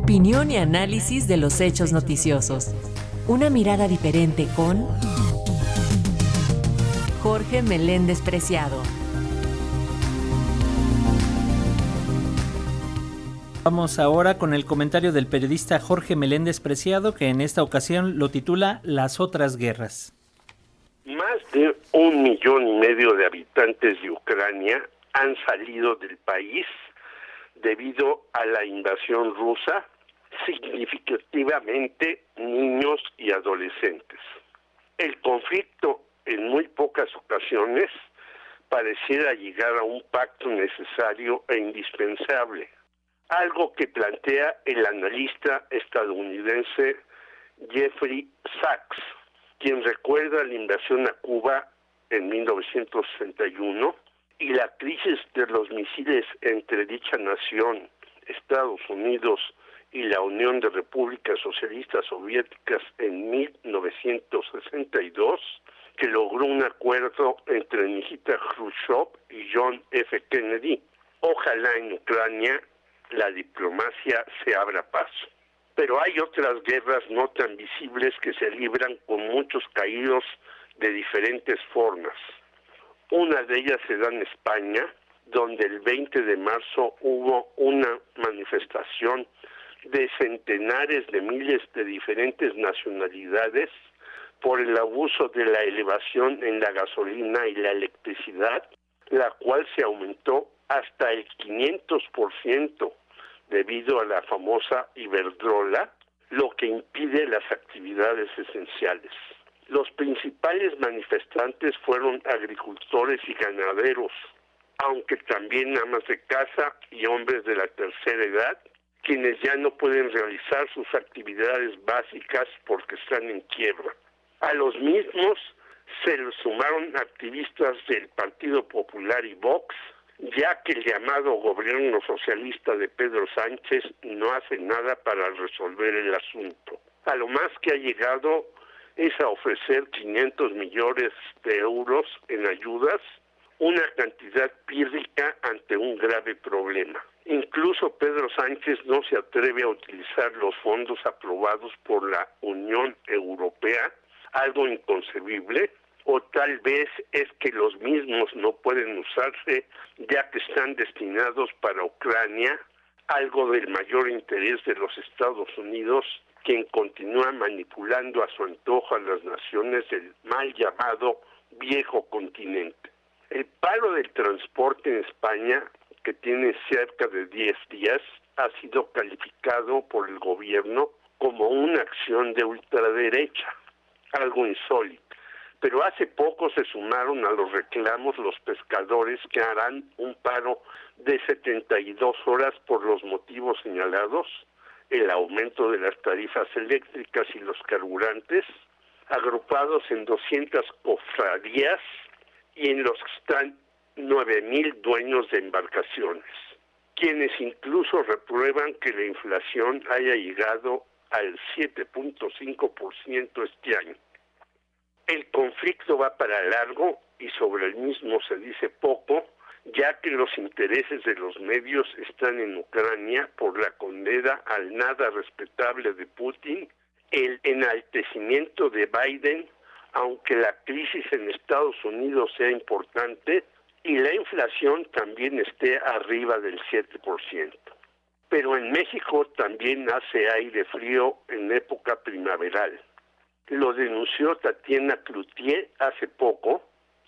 Opinión y análisis de los hechos noticiosos. Una mirada diferente con Jorge Meléndez Preciado. Vamos ahora con el comentario del periodista Jorge Meléndez Preciado, que en esta ocasión lo titula Las otras guerras. Más de un millón y medio de habitantes de Ucrania han salido del país debido a la invasión rusa, significativamente niños y adolescentes. El conflicto en muy pocas ocasiones pareciera llegar a un pacto necesario e indispensable, algo que plantea el analista estadounidense Jeffrey Sachs, quien recuerda la invasión a Cuba en 1961 y la crisis de los misiles entre dicha nación, Estados Unidos y la Unión de Repúblicas Socialistas Soviéticas en 1962, que logró un acuerdo entre Nikita Khrushchev y John F. Kennedy. Ojalá en Ucrania la diplomacia se abra paso. Pero hay otras guerras no tan visibles que se libran con muchos caídos de diferentes formas. Una de ellas se da en España, donde el 20 de marzo hubo una manifestación de centenares de miles de diferentes nacionalidades por el abuso de la elevación en la gasolina y la electricidad, la cual se aumentó hasta el 500% debido a la famosa Iberdrola, lo que impide las actividades esenciales. Los principales manifestantes fueron agricultores y ganaderos, aunque también amas de casa y hombres de la tercera edad, quienes ya no pueden realizar sus actividades básicas porque están en quiebra. A los mismos se les sumaron activistas del Partido Popular y Vox, ya que el llamado gobierno socialista de Pedro Sánchez no hace nada para resolver el asunto. A lo más que ha llegado es a ofrecer 500 millones de euros en ayudas, una cantidad pírrica ante un grave problema. Incluso Pedro Sánchez no se atreve a utilizar los fondos aprobados por la Unión Europea, algo inconcebible, o tal vez es que los mismos no pueden usarse ya que están destinados para Ucrania, algo del mayor interés de los Estados Unidos quien continúa manipulando a su antojo a las naciones del mal llamado viejo continente. El paro del transporte en España, que tiene cerca de 10 días, ha sido calificado por el gobierno como una acción de ultraderecha, algo insólito. Pero hace poco se sumaron a los reclamos los pescadores que harán un paro de 72 horas por los motivos señalados el aumento de las tarifas eléctricas y los carburantes, agrupados en 200 cofradías y en los que están 9.000 dueños de embarcaciones, quienes incluso reprueban que la inflación haya llegado al 7.5% este año. El conflicto va para largo y sobre el mismo se dice poco, ya que los intereses de los medios están en Ucrania por la condena al nada respetable de Putin, el enaltecimiento de Biden, aunque la crisis en Estados Unidos sea importante, y la inflación también esté arriba del 7%. Pero en México también hace aire frío en época primaveral. Lo denunció Tatiana Cloutier hace poco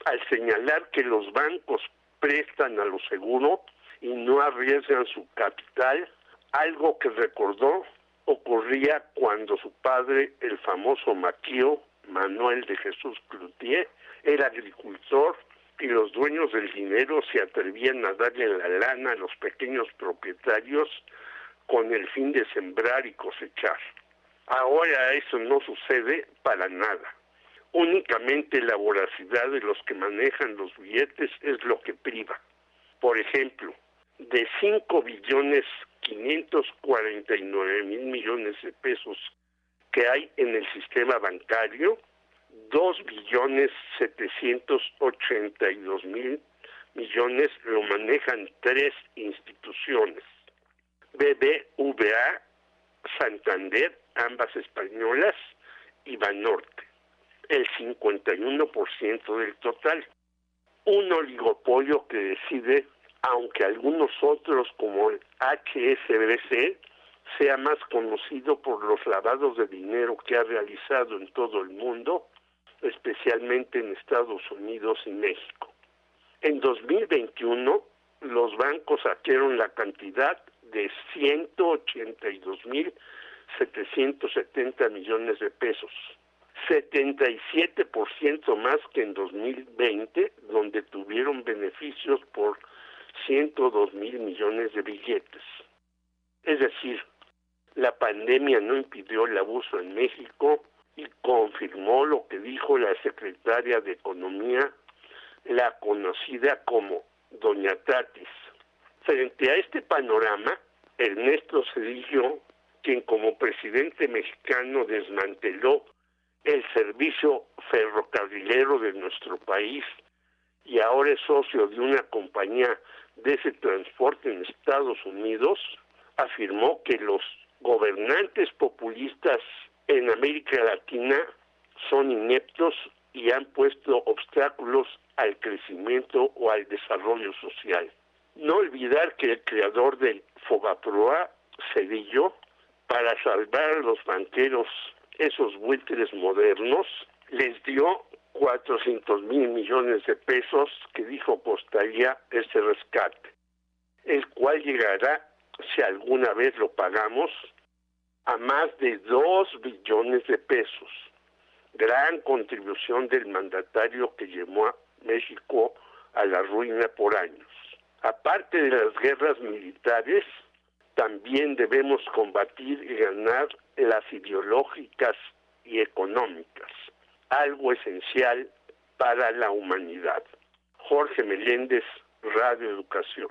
al señalar que los bancos prestan a lo seguro y no arriesgan su capital, algo que recordó ocurría cuando su padre, el famoso maquío Manuel de Jesús Cloutier, era agricultor y los dueños del dinero se atrevían a darle la lana a los pequeños propietarios con el fin de sembrar y cosechar. Ahora eso no sucede para nada. Únicamente la voracidad de los que manejan los billetes es lo que priva. Por ejemplo, de 5 billones 549 mil millones de pesos que hay en el sistema bancario, 2 billones 782 mil millones lo manejan tres instituciones, BBVA, Santander, ambas españolas, y Banorte, el 51% del total. Un oligopolio que decide, aunque algunos otros como el HSBC sea más conocido por los lavados de dinero que ha realizado en todo el mundo, especialmente en Estados Unidos y México. En 2021, los bancos saquearon la cantidad de 182.770 millones de pesos, 77% más que en 2020, donde tuvieron beneficios por 102 mil millones de billetes. Es decir, la pandemia no impidió el abuso en México y confirmó lo que dijo la secretaria de Economía, la conocida como Doña Tatis. Frente a este panorama, Ernesto Cedillo, quien como presidente mexicano desmanteló el servicio ferrocarrilero de nuestro país y ahora es socio de una compañía de ese transporte en Estados Unidos, afirmó que los gobernantes populistas en América Latina son ineptos y han puesto obstáculos al crecimiento o al desarrollo social. No olvidar que el creador del Fogaproa, Cedillo, para salvar a los banqueros, esos buitres modernos, les dio 400 mil millones de pesos que dijo costaría ese rescate, el cual llegará, si alguna vez lo pagamos, a más de 2 billones de pesos. Gran contribución del mandatario que llevó a México a la ruina por años. Aparte de las guerras militares, también debemos combatir y ganar las ideológicas y económicas, algo esencial para la humanidad. Jorge Meléndez, Radio Educación.